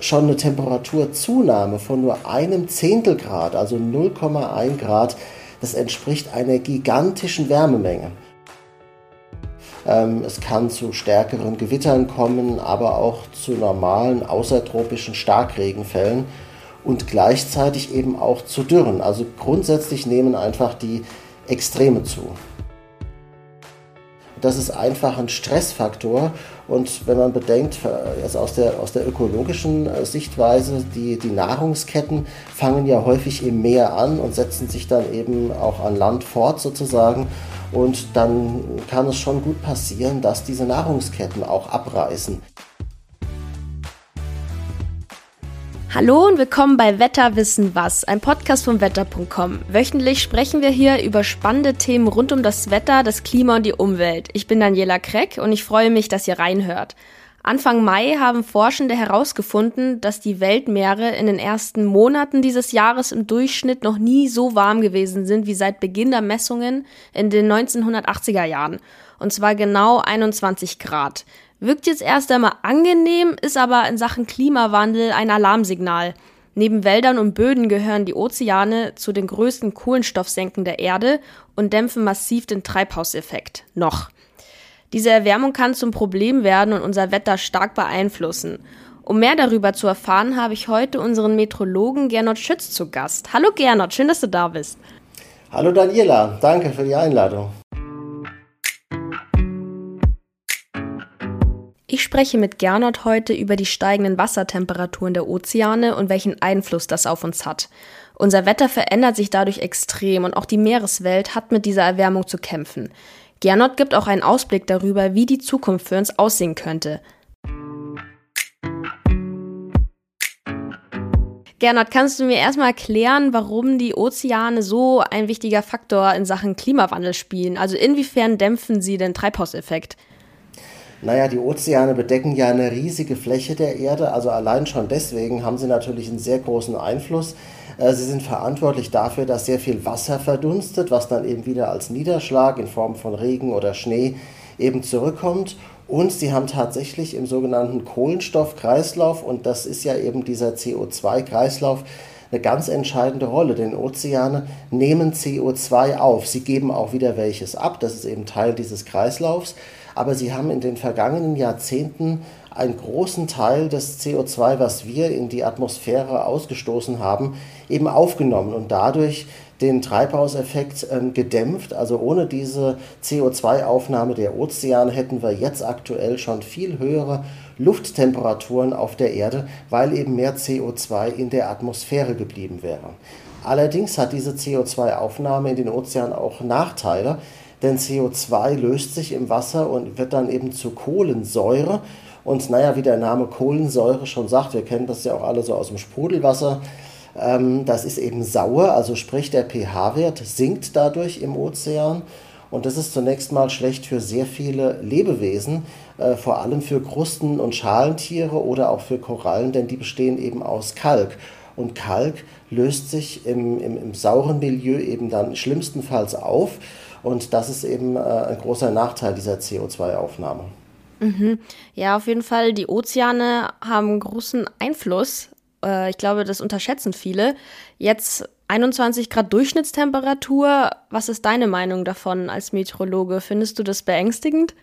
schon eine Temperaturzunahme von nur einem Zehntel Grad, also 0,1 Grad, das entspricht einer gigantischen Wärmemenge. Ähm, es kann zu stärkeren Gewittern kommen, aber auch zu normalen außertropischen Starkregenfällen und gleichzeitig eben auch zu Dürren. Also grundsätzlich nehmen einfach die Extreme zu. Das ist einfach ein Stressfaktor. Und wenn man bedenkt, also aus, der, aus der ökologischen äh, Sichtweise, die, die Nahrungsketten fangen ja häufig im Meer an und setzen sich dann eben auch an Land fort sozusagen. Und dann kann es schon gut passieren, dass diese Nahrungsketten auch abreißen. Hallo und willkommen bei Wetter wissen was, ein Podcast vom Wetter.com. Wöchentlich sprechen wir hier über spannende Themen rund um das Wetter, das Klima und die Umwelt. Ich bin Daniela Kreck und ich freue mich, dass ihr reinhört. Anfang Mai haben Forschende herausgefunden, dass die Weltmeere in den ersten Monaten dieses Jahres im Durchschnitt noch nie so warm gewesen sind wie seit Beginn der Messungen in den 1980er Jahren. Und zwar genau 21 Grad. Wirkt jetzt erst einmal angenehm, ist aber in Sachen Klimawandel ein Alarmsignal. Neben Wäldern und Böden gehören die Ozeane zu den größten Kohlenstoffsenken der Erde und dämpfen massiv den Treibhauseffekt. Noch. Diese Erwärmung kann zum Problem werden und unser Wetter stark beeinflussen. Um mehr darüber zu erfahren, habe ich heute unseren Metrologen Gernot Schütz zu Gast. Hallo Gernot, schön, dass du da bist. Hallo Daniela, danke für die Einladung. Ich spreche mit Gernot heute über die steigenden Wassertemperaturen der Ozeane und welchen Einfluss das auf uns hat. Unser Wetter verändert sich dadurch extrem und auch die Meereswelt hat mit dieser Erwärmung zu kämpfen. Gernot gibt auch einen Ausblick darüber, wie die Zukunft für uns aussehen könnte. Gernot, kannst du mir erstmal erklären, warum die Ozeane so ein wichtiger Faktor in Sachen Klimawandel spielen? Also inwiefern dämpfen sie den Treibhauseffekt? Naja, die Ozeane bedecken ja eine riesige Fläche der Erde, also allein schon deswegen haben sie natürlich einen sehr großen Einfluss. Äh, sie sind verantwortlich dafür, dass sehr viel Wasser verdunstet, was dann eben wieder als Niederschlag in Form von Regen oder Schnee eben zurückkommt. Und sie haben tatsächlich im sogenannten Kohlenstoffkreislauf, und das ist ja eben dieser CO2-Kreislauf, eine ganz entscheidende Rolle, denn Ozeane nehmen CO2 auf. Sie geben auch wieder welches ab, das ist eben Teil dieses Kreislaufs aber sie haben in den vergangenen Jahrzehnten einen großen Teil des CO2, was wir in die Atmosphäre ausgestoßen haben, eben aufgenommen und dadurch den Treibhauseffekt ähm, gedämpft. Also ohne diese CO2-Aufnahme der Ozeane hätten wir jetzt aktuell schon viel höhere Lufttemperaturen auf der Erde, weil eben mehr CO2 in der Atmosphäre geblieben wäre. Allerdings hat diese CO2-Aufnahme in den Ozeanen auch Nachteile denn CO2 löst sich im Wasser und wird dann eben zu Kohlensäure. Und naja, wie der Name Kohlensäure schon sagt, wir kennen das ja auch alle so aus dem Sprudelwasser, ähm, das ist eben sauer, also sprich der pH-Wert sinkt dadurch im Ozean. Und das ist zunächst mal schlecht für sehr viele Lebewesen, äh, vor allem für Krusten- und Schalentiere oder auch für Korallen, denn die bestehen eben aus Kalk. Und Kalk löst sich im, im, im sauren Milieu eben dann schlimmstenfalls auf. Und das ist eben äh, ein großer Nachteil dieser CO2-Aufnahme. Mhm. Ja, auf jeden Fall. Die Ozeane haben großen Einfluss. Äh, ich glaube, das unterschätzen viele. Jetzt 21 Grad Durchschnittstemperatur. Was ist deine Meinung davon als Meteorologe? Findest du das beängstigend?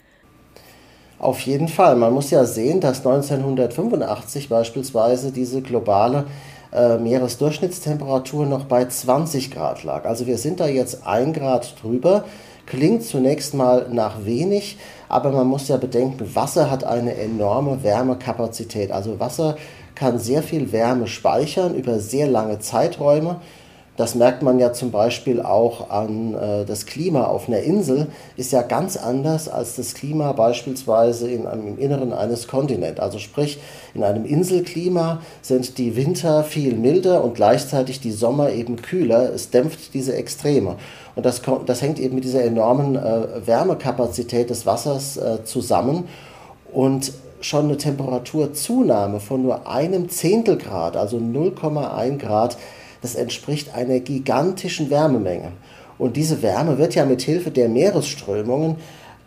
Auf jeden Fall. Man muss ja sehen, dass 1985 beispielsweise diese globale äh, Meeresdurchschnittstemperatur noch bei 20 Grad lag. Also wir sind da jetzt ein Grad drüber. Klingt zunächst mal nach wenig, aber man muss ja bedenken, Wasser hat eine enorme Wärmekapazität. Also Wasser kann sehr viel Wärme speichern über sehr lange Zeiträume das merkt man ja zum Beispiel auch an äh, das Klima auf einer Insel, ist ja ganz anders als das Klima beispielsweise in einem, im Inneren eines Kontinents. Also sprich, in einem Inselklima sind die Winter viel milder und gleichzeitig die Sommer eben kühler. Es dämpft diese Extreme. Und das, das hängt eben mit dieser enormen äh, Wärmekapazität des Wassers äh, zusammen. Und schon eine Temperaturzunahme von nur einem Zehntel Grad, also 0,1 Grad, das entspricht einer gigantischen Wärmemenge. Und diese Wärme wird ja mit Hilfe der Meeresströmungen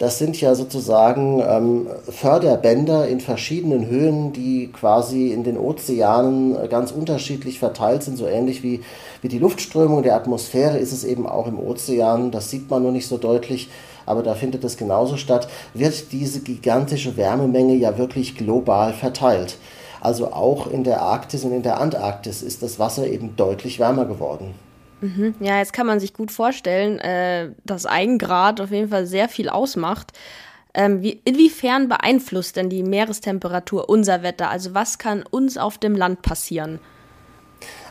Das sind ja sozusagen ähm, Förderbänder in verschiedenen Höhen, die quasi in den Ozeanen ganz unterschiedlich verteilt sind. So ähnlich wie, wie die Luftströmung der Atmosphäre ist es eben auch im Ozean. Das sieht man nur nicht so deutlich, aber da findet es genauso statt. Wird diese gigantische Wärmemenge ja wirklich global verteilt. Also auch in der Arktis und in der Antarktis ist das Wasser eben deutlich wärmer geworden. Mhm. Ja, jetzt kann man sich gut vorstellen, äh, dass ein Grad auf jeden Fall sehr viel ausmacht. Ähm, wie, inwiefern beeinflusst denn die Meerestemperatur unser Wetter? Also was kann uns auf dem Land passieren?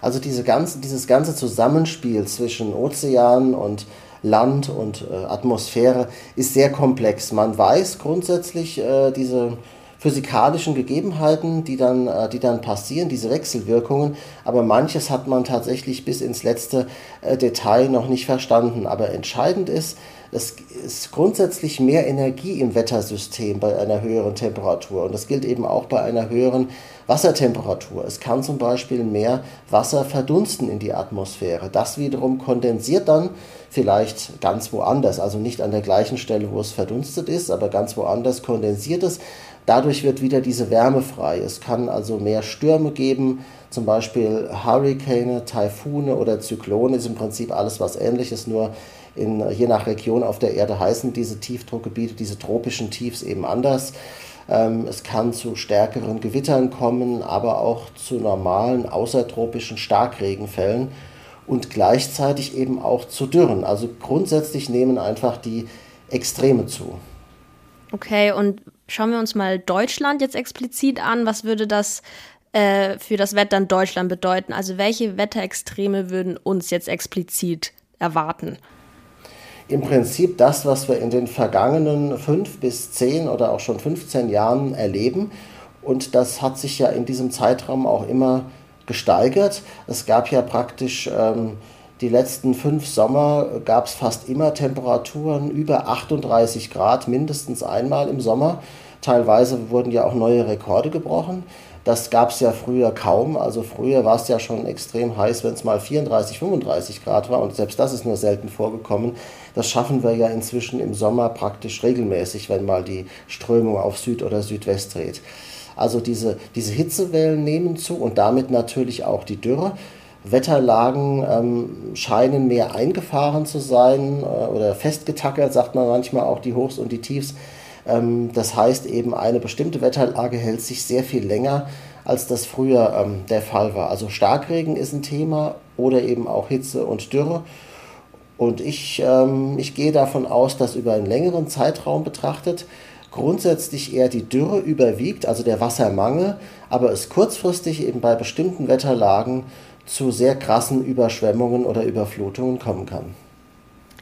Also diese ganze, dieses ganze Zusammenspiel zwischen Ozean und Land und äh, Atmosphäre ist sehr komplex. Man weiß grundsätzlich äh, diese physikalischen Gegebenheiten, die dann, äh, die dann passieren, diese Wechselwirkungen. Aber manches hat man tatsächlich bis ins letzte äh, Detail noch nicht verstanden. Aber entscheidend ist, es ist grundsätzlich mehr Energie im Wettersystem bei einer höheren Temperatur. Und das gilt eben auch bei einer höheren Wassertemperatur. Es kann zum Beispiel mehr Wasser verdunsten in die Atmosphäre. Das wiederum kondensiert dann vielleicht ganz woanders, also nicht an der gleichen Stelle, wo es verdunstet ist, aber ganz woanders kondensiert es. Dadurch wird wieder diese Wärme frei. Es kann also mehr Stürme geben, zum Beispiel Hurrikane, Taifune oder Zyklone ist im Prinzip alles was ähnliches, nur in, je nach Region auf der Erde heißen diese Tiefdruckgebiete, diese tropischen Tiefs eben anders. Ähm, es kann zu stärkeren Gewittern kommen, aber auch zu normalen außertropischen Starkregenfällen und gleichzeitig eben auch zu Dürren. Also grundsätzlich nehmen einfach die Extreme zu. Okay, und schauen wir uns mal Deutschland jetzt explizit an. Was würde das äh, für das Wetter in Deutschland bedeuten? Also welche Wetterextreme würden uns jetzt explizit erwarten? Im Prinzip das, was wir in den vergangenen fünf bis zehn oder auch schon 15 Jahren erleben. Und das hat sich ja in diesem Zeitraum auch immer gesteigert. Es gab ja praktisch ähm, die letzten fünf Sommer gab es fast immer Temperaturen über 38 Grad, mindestens einmal im Sommer. Teilweise wurden ja auch neue Rekorde gebrochen. Das gab es ja früher kaum. Also früher war es ja schon extrem heiß, wenn es mal 34, 35 Grad war. Und selbst das ist nur selten vorgekommen. Das schaffen wir ja inzwischen im Sommer praktisch regelmäßig, wenn mal die Strömung auf Süd oder Südwest dreht. Also diese, diese Hitzewellen nehmen zu und damit natürlich auch die Dürre. Wetterlagen ähm, scheinen mehr eingefahren zu sein äh, oder festgetackert, sagt man manchmal auch die Hochs und die Tiefs. Ähm, das heißt eben, eine bestimmte Wetterlage hält sich sehr viel länger, als das früher ähm, der Fall war. Also Starkregen ist ein Thema oder eben auch Hitze und Dürre. Und ich, ähm, ich gehe davon aus, dass über einen längeren Zeitraum betrachtet grundsätzlich eher die Dürre überwiegt, also der Wassermangel, aber es kurzfristig eben bei bestimmten Wetterlagen zu sehr krassen Überschwemmungen oder Überflutungen kommen kann.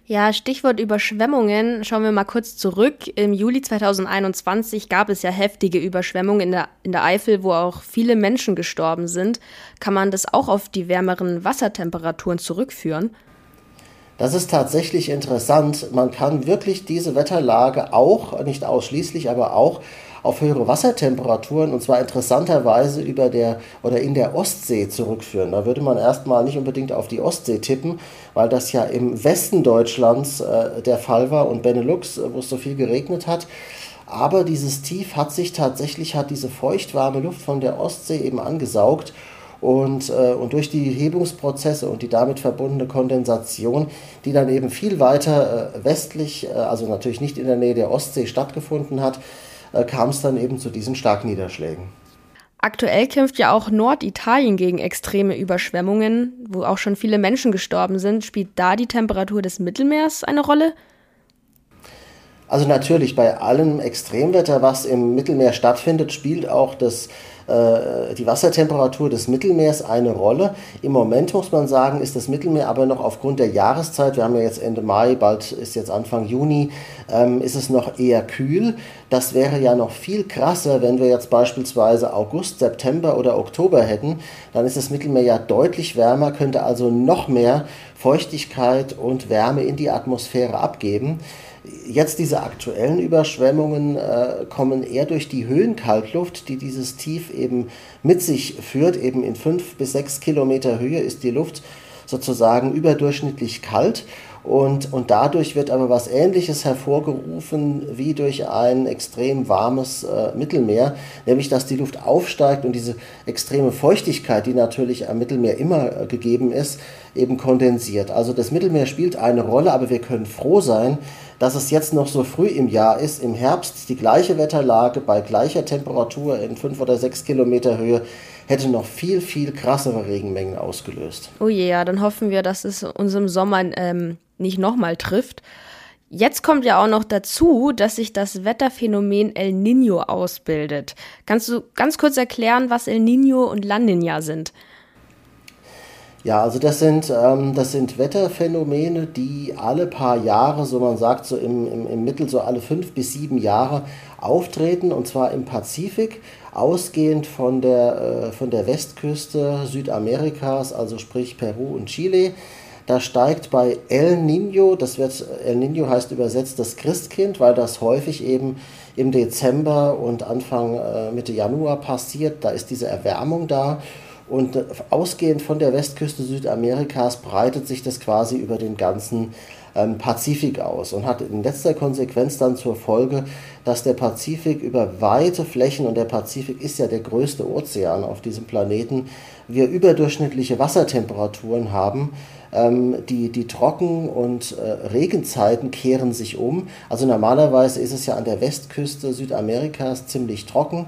Ja, Stichwort Überschwemmungen. Schauen wir mal kurz zurück. Im Juli 2021 gab es ja heftige Überschwemmungen in der, in der Eifel, wo auch viele Menschen gestorben sind. Kann man das auch auf die wärmeren Wassertemperaturen zurückführen? Das ist tatsächlich interessant. Man kann wirklich diese Wetterlage auch, nicht ausschließlich, aber auch auf höhere Wassertemperaturen und zwar interessanterweise über der oder in der Ostsee zurückführen. Da würde man erstmal nicht unbedingt auf die Ostsee tippen, weil das ja im Westen Deutschlands äh, der Fall war und Benelux, äh, wo es so viel geregnet hat. Aber dieses Tief hat sich tatsächlich, hat diese feuchtwarme Luft von der Ostsee eben angesaugt und, äh, und durch die Hebungsprozesse und die damit verbundene Kondensation, die dann eben viel weiter äh, westlich, äh, also natürlich nicht in der Nähe der Ostsee stattgefunden hat, äh, kam es dann eben zu diesen Starkniederschlägen. Aktuell kämpft ja auch Norditalien gegen extreme Überschwemmungen, wo auch schon viele Menschen gestorben sind. Spielt da die Temperatur des Mittelmeers eine Rolle? Also natürlich bei allem Extremwetter, was im Mittelmeer stattfindet, spielt auch das äh, die Wassertemperatur des Mittelmeers eine Rolle. Im Moment muss man sagen, ist das Mittelmeer aber noch aufgrund der Jahreszeit, wir haben ja jetzt Ende Mai, bald ist jetzt Anfang Juni, ähm, ist es noch eher kühl. Das wäre ja noch viel krasser, wenn wir jetzt beispielsweise August, September oder Oktober hätten. Dann ist das Mittelmeer ja deutlich wärmer, könnte also noch mehr Feuchtigkeit und Wärme in die Atmosphäre abgeben. Jetzt diese aktuellen Überschwemmungen äh, kommen eher durch die Höhenkaltluft, die dieses Tief eben mit sich führt. Eben in fünf bis sechs Kilometer Höhe ist die Luft sozusagen überdurchschnittlich kalt. Und, und dadurch wird aber was Ähnliches hervorgerufen wie durch ein extrem warmes äh, Mittelmeer, nämlich dass die Luft aufsteigt und diese extreme Feuchtigkeit, die natürlich am Mittelmeer immer äh, gegeben ist, eben kondensiert. Also das Mittelmeer spielt eine Rolle, aber wir können froh sein, dass es jetzt noch so früh im Jahr ist, im Herbst die gleiche Wetterlage bei gleicher Temperatur in fünf oder sechs Kilometer Höhe hätte noch viel, viel krassere Regenmengen ausgelöst. Oh je, ja, dann hoffen wir, dass es uns im Sommer ähm, nicht nochmal trifft. Jetzt kommt ja auch noch dazu, dass sich das Wetterphänomen El Nino ausbildet. Kannst du ganz kurz erklären, was El Nino und La Nina sind? Ja, also das sind, ähm, das sind Wetterphänomene, die alle paar Jahre, so man sagt, so im, im, im Mittel so alle fünf bis sieben Jahre auftreten, und zwar im Pazifik, ausgehend von der, äh, von der Westküste Südamerikas, also sprich Peru und Chile. Da steigt bei El Nino, das wird, El Nino heißt übersetzt das Christkind, weil das häufig eben im Dezember und Anfang äh, Mitte Januar passiert. Da ist diese Erwärmung da. Und äh, ausgehend von der Westküste Südamerikas breitet sich das quasi über den ganzen ähm, Pazifik aus und hat in letzter Konsequenz dann zur Folge, dass der Pazifik über weite Flächen, und der Pazifik ist ja der größte Ozean auf diesem Planeten, wir überdurchschnittliche Wassertemperaturen haben. Ähm, die, die Trocken- und äh, Regenzeiten kehren sich um. Also normalerweise ist es ja an der Westküste Südamerikas ziemlich trocken.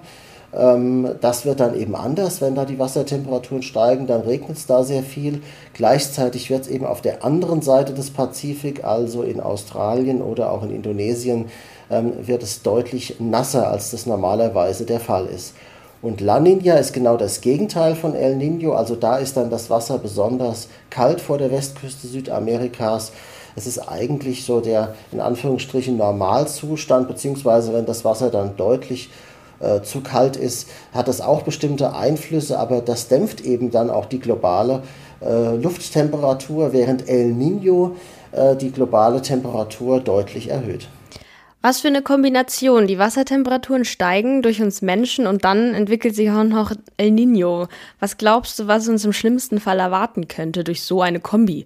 Ähm, das wird dann eben anders, wenn da die Wassertemperaturen steigen, dann regnet es da sehr viel. Gleichzeitig wird es eben auf der anderen Seite des Pazifik, also in Australien oder auch in Indonesien, ähm, wird es deutlich nasser, als das normalerweise der Fall ist. Und La Nina ist genau das Gegenteil von El Nino, also da ist dann das Wasser besonders kalt vor der Westküste Südamerikas. Es ist eigentlich so der in Anführungsstrichen Normalzustand, beziehungsweise wenn das Wasser dann deutlich äh, zu kalt ist, hat das auch bestimmte Einflüsse, aber das dämpft eben dann auch die globale äh, Lufttemperatur, während El Nino äh, die globale Temperatur deutlich erhöht. Was für eine Kombination. Die Wassertemperaturen steigen durch uns Menschen und dann entwickelt sich auch noch El Nino. Was glaubst du, was uns im schlimmsten Fall erwarten könnte durch so eine Kombi?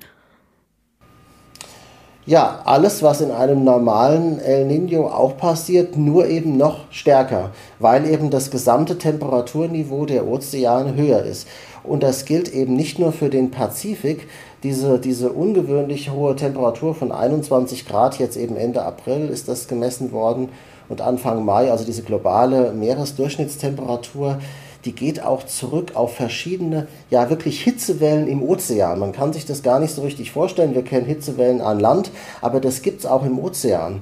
Ja, alles, was in einem normalen El Nino auch passiert, nur eben noch stärker, weil eben das gesamte Temperaturniveau der Ozeane höher ist. Und das gilt eben nicht nur für den Pazifik, diese, diese ungewöhnlich hohe Temperatur von 21 Grad, jetzt eben Ende April ist das gemessen worden und Anfang Mai, also diese globale Meeresdurchschnittstemperatur, die geht auch zurück auf verschiedene, ja wirklich Hitzewellen im Ozean. Man kann sich das gar nicht so richtig vorstellen. Wir kennen Hitzewellen an Land, aber das gibt es auch im Ozean.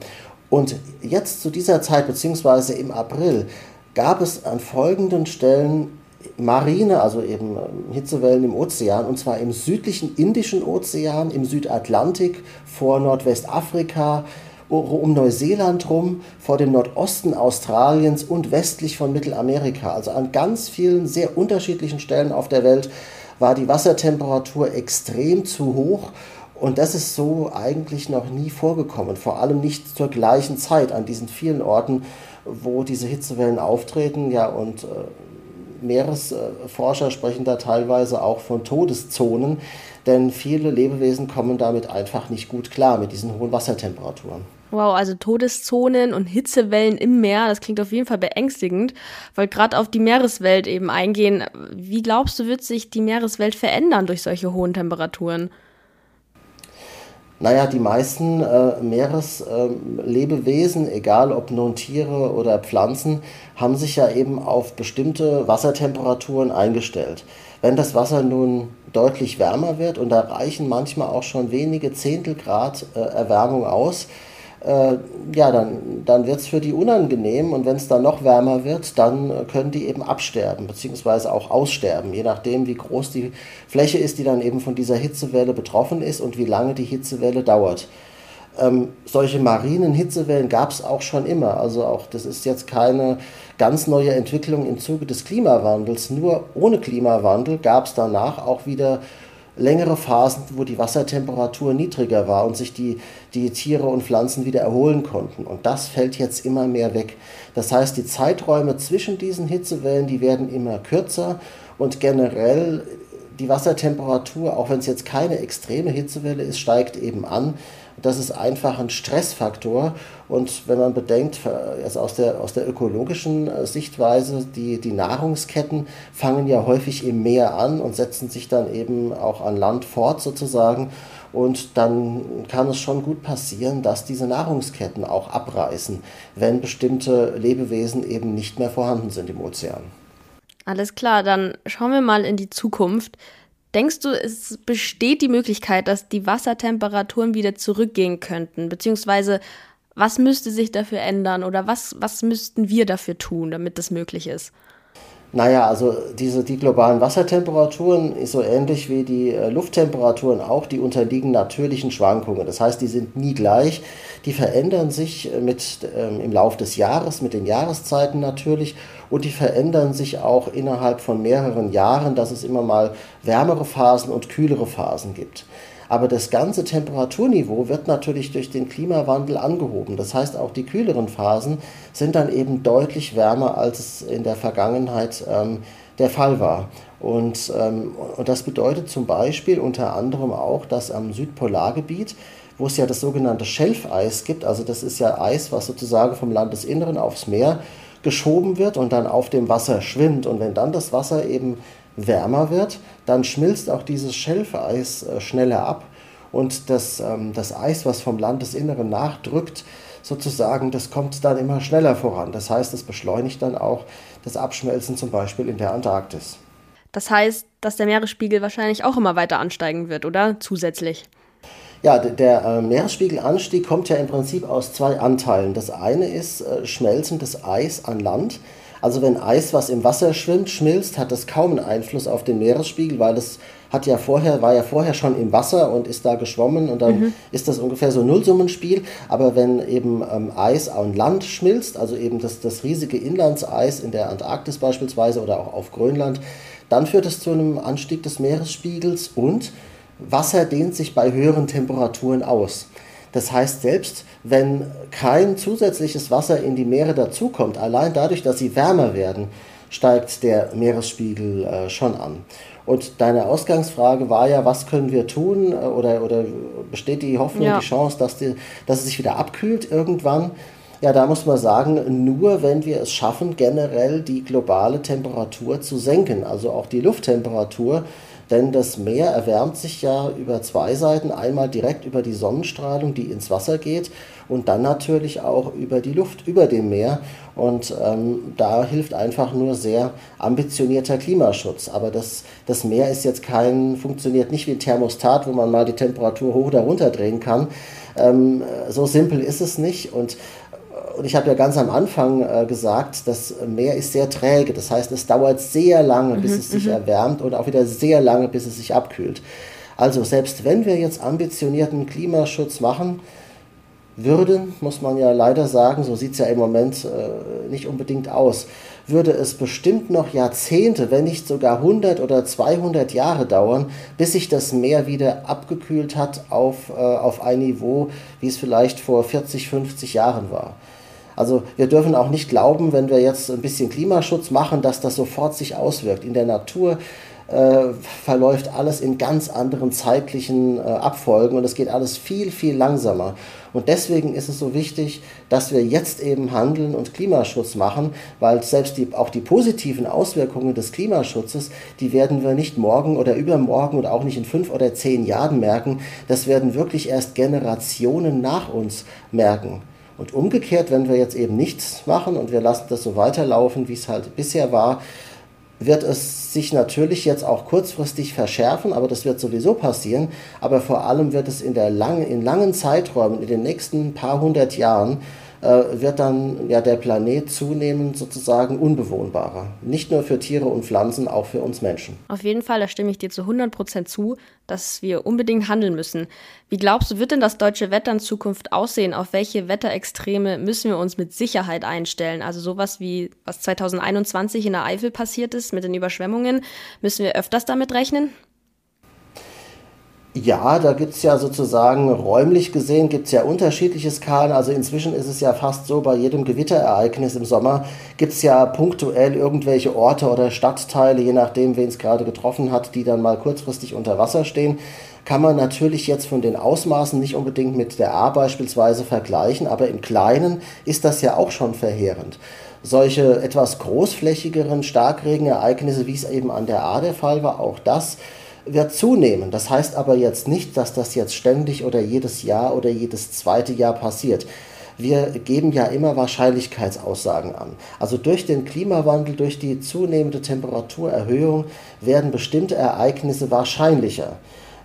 Und jetzt zu dieser Zeit, beziehungsweise im April, gab es an folgenden Stellen Marine, also eben ähm, Hitzewellen im Ozean, und zwar im südlichen Indischen Ozean, im Südatlantik, vor Nordwestafrika, um Neuseeland rum, vor dem Nordosten Australiens und westlich von Mittelamerika. Also an ganz vielen sehr unterschiedlichen Stellen auf der Welt war die Wassertemperatur extrem zu hoch. Und das ist so eigentlich noch nie vorgekommen, vor allem nicht zur gleichen Zeit an diesen vielen Orten, wo diese Hitzewellen auftreten. Ja, und äh, Meeresforscher sprechen da teilweise auch von Todeszonen, denn viele Lebewesen kommen damit einfach nicht gut klar mit diesen hohen Wassertemperaturen. Wow, also Todeszonen und Hitzewellen im Meer, das klingt auf jeden Fall beängstigend. Wollte gerade auf die Meereswelt eben eingehen. Wie glaubst du, wird sich die Meereswelt verändern durch solche hohen Temperaturen? Naja, die meisten äh, Meereslebewesen, äh, egal ob nun Tiere oder Pflanzen, haben sich ja eben auf bestimmte Wassertemperaturen eingestellt. Wenn das Wasser nun deutlich wärmer wird, und da reichen manchmal auch schon wenige Zehntel Grad äh, Erwärmung aus, äh, ja, dann, dann wird es für die unangenehm und wenn es dann noch wärmer wird, dann können die eben absterben, beziehungsweise auch aussterben, je nachdem, wie groß die Fläche ist, die dann eben von dieser Hitzewelle betroffen ist und wie lange die Hitzewelle dauert. Ähm, solche marinen Hitzewellen gab es auch schon immer. Also auch das ist jetzt keine ganz neue Entwicklung im Zuge des Klimawandels. Nur ohne Klimawandel gab es danach auch wieder längere Phasen, wo die Wassertemperatur niedriger war und sich die, die Tiere und Pflanzen wieder erholen konnten. Und das fällt jetzt immer mehr weg. Das heißt, die Zeiträume zwischen diesen Hitzewellen, die werden immer kürzer und generell die Wassertemperatur, auch wenn es jetzt keine extreme Hitzewelle ist, steigt eben an. Das ist einfach ein Stressfaktor. Und wenn man bedenkt, also aus der, aus der ökologischen äh, Sichtweise, die, die Nahrungsketten fangen ja häufig im Meer an und setzen sich dann eben auch an Land fort sozusagen. Und dann kann es schon gut passieren, dass diese Nahrungsketten auch abreißen, wenn bestimmte Lebewesen eben nicht mehr vorhanden sind im Ozean. Alles klar, dann schauen wir mal in die Zukunft. Denkst du, es besteht die Möglichkeit, dass die Wassertemperaturen wieder zurückgehen könnten? Beziehungsweise, was müsste sich dafür ändern oder was, was müssten wir dafür tun, damit das möglich ist? Naja, also diese, die globalen Wassertemperaturen ist so ähnlich wie die äh, Lufttemperaturen auch, die unterliegen natürlichen Schwankungen. Das heißt, die sind nie gleich. Die verändern sich äh, mit, ähm, im Laufe des Jahres, mit den Jahreszeiten natürlich. Und die verändern sich auch innerhalb von mehreren Jahren, dass es immer mal wärmere Phasen und kühlere Phasen gibt. Aber das ganze Temperaturniveau wird natürlich durch den Klimawandel angehoben. Das heißt, auch die kühleren Phasen sind dann eben deutlich wärmer, als es in der Vergangenheit ähm, der Fall war. Und, ähm, und das bedeutet zum Beispiel unter anderem auch, dass am Südpolargebiet, wo es ja das sogenannte Schelfeis gibt, also das ist ja Eis, was sozusagen vom Landesinneren aufs Meer geschoben wird und dann auf dem Wasser schwimmt. Und wenn dann das Wasser eben wärmer wird, dann schmilzt auch dieses Schelfeis äh, schneller ab und das, ähm, das Eis, was vom Landesinneren nachdrückt, sozusagen, das kommt dann immer schneller voran. Das heißt, es beschleunigt dann auch das Abschmelzen zum Beispiel in der Antarktis. Das heißt, dass der Meeresspiegel wahrscheinlich auch immer weiter ansteigen wird, oder? Zusätzlich. Ja, der äh, Meeresspiegelanstieg kommt ja im Prinzip aus zwei Anteilen. Das eine ist äh, schmelzendes Eis an Land. Also wenn Eis, was im Wasser schwimmt, schmilzt, hat das kaum einen Einfluss auf den Meeresspiegel, weil es hat ja vorher, war ja vorher schon im Wasser und ist da geschwommen und dann mhm. ist das ungefähr so ein Nullsummenspiel. Aber wenn eben ähm, Eis an Land schmilzt, also eben das, das riesige Inlandseis in der Antarktis beispielsweise oder auch auf Grönland, dann führt es zu einem Anstieg des Meeresspiegels und Wasser dehnt sich bei höheren Temperaturen aus. Das heißt, selbst wenn kein zusätzliches Wasser in die Meere dazukommt, allein dadurch, dass sie wärmer werden, steigt der Meeresspiegel äh, schon an. Und deine Ausgangsfrage war ja, was können wir tun? Äh, oder, oder besteht die Hoffnung, ja. die Chance, dass, die, dass es sich wieder abkühlt irgendwann? Ja, da muss man sagen, nur wenn wir es schaffen, generell die globale Temperatur zu senken, also auch die Lufttemperatur, denn das Meer erwärmt sich ja über zwei Seiten. Einmal direkt über die Sonnenstrahlung, die ins Wasser geht, und dann natürlich auch über die Luft über dem Meer. Und ähm, da hilft einfach nur sehr ambitionierter Klimaschutz. Aber das, das Meer ist jetzt kein, funktioniert nicht wie ein Thermostat, wo man mal die Temperatur hoch oder runter drehen kann. Ähm, so simpel ist es nicht. Und und ich habe ja ganz am Anfang äh, gesagt, das Meer ist sehr träge. Das heißt, es dauert sehr lange, bis mhm, es sich mhm. erwärmt und auch wieder sehr lange, bis es sich abkühlt. Also selbst wenn wir jetzt ambitionierten Klimaschutz machen würden, muss man ja leider sagen, so sieht es ja im Moment äh, nicht unbedingt aus, würde es bestimmt noch Jahrzehnte, wenn nicht sogar 100 oder 200 Jahre dauern, bis sich das Meer wieder abgekühlt hat auf, äh, auf ein Niveau, wie es vielleicht vor 40, 50 Jahren war. Also wir dürfen auch nicht glauben, wenn wir jetzt ein bisschen Klimaschutz machen, dass das sofort sich auswirkt. In der Natur äh, verläuft alles in ganz anderen zeitlichen äh, Abfolgen und es geht alles viel, viel langsamer. Und deswegen ist es so wichtig, dass wir jetzt eben handeln und Klimaschutz machen, weil selbst die, auch die positiven Auswirkungen des Klimaschutzes, die werden wir nicht morgen oder übermorgen oder auch nicht in fünf oder zehn Jahren merken. Das werden wirklich erst Generationen nach uns merken. Und umgekehrt, wenn wir jetzt eben nichts machen und wir lassen das so weiterlaufen, wie es halt bisher war, wird es sich natürlich jetzt auch kurzfristig verschärfen, aber das wird sowieso passieren. Aber vor allem wird es in, der lang, in langen Zeiträumen, in den nächsten paar hundert Jahren, wird dann ja der Planet zunehmend sozusagen unbewohnbarer. Nicht nur für Tiere und Pflanzen, auch für uns Menschen. Auf jeden Fall, da stimme ich dir zu 100 Prozent zu, dass wir unbedingt handeln müssen. Wie glaubst du, wird denn das deutsche Wetter in Zukunft aussehen? Auf welche Wetterextreme müssen wir uns mit Sicherheit einstellen? Also sowas wie, was 2021 in der Eifel passiert ist mit den Überschwemmungen, müssen wir öfters damit rechnen? Ja, da gibt es ja sozusagen räumlich gesehen, gibt es ja unterschiedliche Skalen. Also inzwischen ist es ja fast so, bei jedem Gewitterereignis im Sommer gibt es ja punktuell irgendwelche Orte oder Stadtteile, je nachdem, wen es gerade getroffen hat, die dann mal kurzfristig unter Wasser stehen. Kann man natürlich jetzt von den Ausmaßen nicht unbedingt mit der A beispielsweise vergleichen, aber im Kleinen ist das ja auch schon verheerend solche etwas großflächigeren Starkregenereignisse, wie es eben an der A der Fall war, auch das wird zunehmen. Das heißt aber jetzt nicht, dass das jetzt ständig oder jedes Jahr oder jedes zweite Jahr passiert. Wir geben ja immer Wahrscheinlichkeitsaussagen an. Also durch den Klimawandel, durch die zunehmende Temperaturerhöhung werden bestimmte Ereignisse wahrscheinlicher.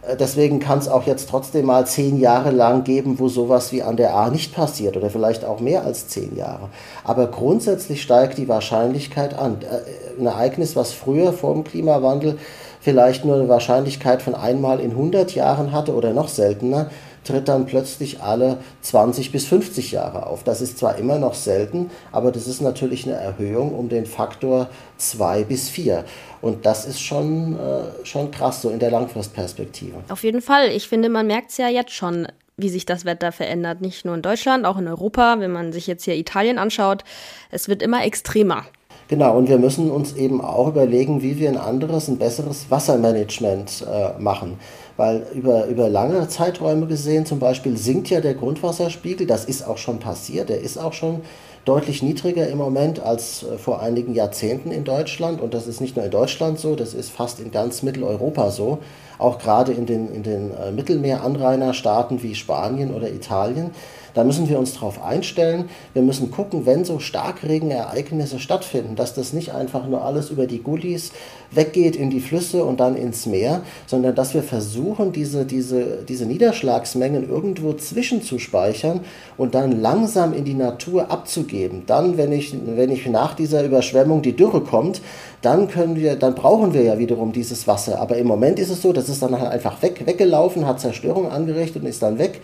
Äh, deswegen kann es auch jetzt trotzdem mal zehn Jahre lang geben, wo sowas wie an der A nicht passiert oder vielleicht auch mehr als zehn Jahre. Aber grundsätzlich steigt die Wahrscheinlichkeit an. Äh, ein Ereignis, was früher vor dem Klimawandel vielleicht nur eine Wahrscheinlichkeit von einmal in 100 Jahren hatte oder noch seltener, tritt dann plötzlich alle 20 bis 50 Jahre auf. Das ist zwar immer noch selten, aber das ist natürlich eine Erhöhung um den Faktor 2 bis 4. Und das ist schon, äh, schon krass so in der Langfristperspektive. Auf jeden Fall. Ich finde, man merkt es ja jetzt schon wie sich das Wetter verändert. Nicht nur in Deutschland, auch in Europa. Wenn man sich jetzt hier Italien anschaut, es wird immer extremer. Genau, und wir müssen uns eben auch überlegen, wie wir ein anderes, ein besseres Wassermanagement äh, machen. Weil über, über lange Zeiträume gesehen, zum Beispiel sinkt ja der Grundwasserspiegel, das ist auch schon passiert, der ist auch schon deutlich niedriger im Moment als äh, vor einigen Jahrzehnten in Deutschland. Und das ist nicht nur in Deutschland so, das ist fast in ganz Mitteleuropa so. Auch gerade in den, in den äh, Mittelmeeranrainerstaaten wie Spanien oder Italien. Da müssen wir uns darauf einstellen. Wir müssen gucken, wenn so Starkregenereignisse stattfinden, dass das nicht einfach nur alles über die Gullis weggeht in die Flüsse und dann ins Meer, sondern dass wir versuchen, diese, diese, diese Niederschlagsmengen irgendwo zwischenzuspeichern und dann langsam in die Natur abzugeben. Dann, wenn ich, wenn ich nach dieser Überschwemmung die Dürre kommt, dann können wir, dann brauchen wir ja wiederum dieses Wasser. Aber im Moment ist es so, das ist dann halt einfach weg, weggelaufen, hat Zerstörung angerichtet und ist dann weg.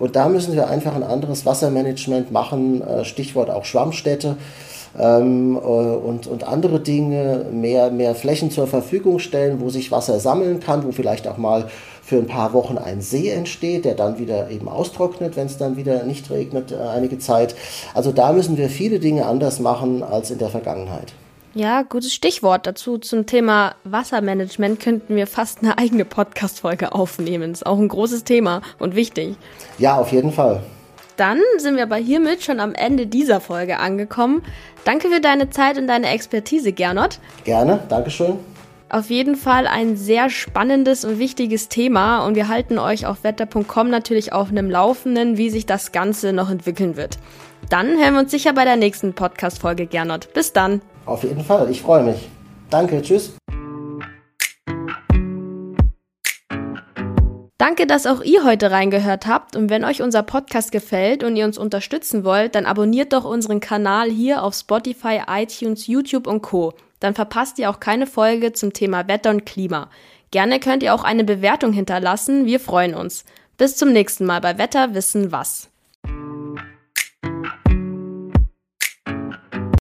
Und da müssen wir einfach ein anderes Wassermanagement machen, äh, Stichwort auch Schwammstädte ähm, äh, und, und andere Dinge, mehr, mehr Flächen zur Verfügung stellen, wo sich Wasser sammeln kann, wo vielleicht auch mal für ein paar Wochen ein See entsteht, der dann wieder eben austrocknet, wenn es dann wieder nicht regnet äh, einige Zeit. Also da müssen wir viele Dinge anders machen als in der Vergangenheit. Ja, gutes Stichwort dazu zum Thema Wassermanagement könnten wir fast eine eigene Podcast-Folge aufnehmen. Ist auch ein großes Thema und wichtig. Ja, auf jeden Fall. Dann sind wir aber hiermit schon am Ende dieser Folge angekommen. Danke für deine Zeit und deine Expertise, Gernot. Gerne, Dankeschön. Auf jeden Fall ein sehr spannendes und wichtiges Thema und wir halten euch auf wetter.com natürlich auf einem Laufenden, wie sich das Ganze noch entwickeln wird. Dann hören wir uns sicher bei der nächsten Podcast-Folge, Gernot. Bis dann. Auf jeden Fall, ich freue mich. Danke, tschüss. Danke, dass auch ihr heute reingehört habt und wenn euch unser Podcast gefällt und ihr uns unterstützen wollt, dann abonniert doch unseren Kanal hier auf Spotify, iTunes, YouTube und Co. Dann verpasst ihr auch keine Folge zum Thema Wetter und Klima. Gerne könnt ihr auch eine Bewertung hinterlassen, wir freuen uns. Bis zum nächsten Mal bei Wetter wissen was.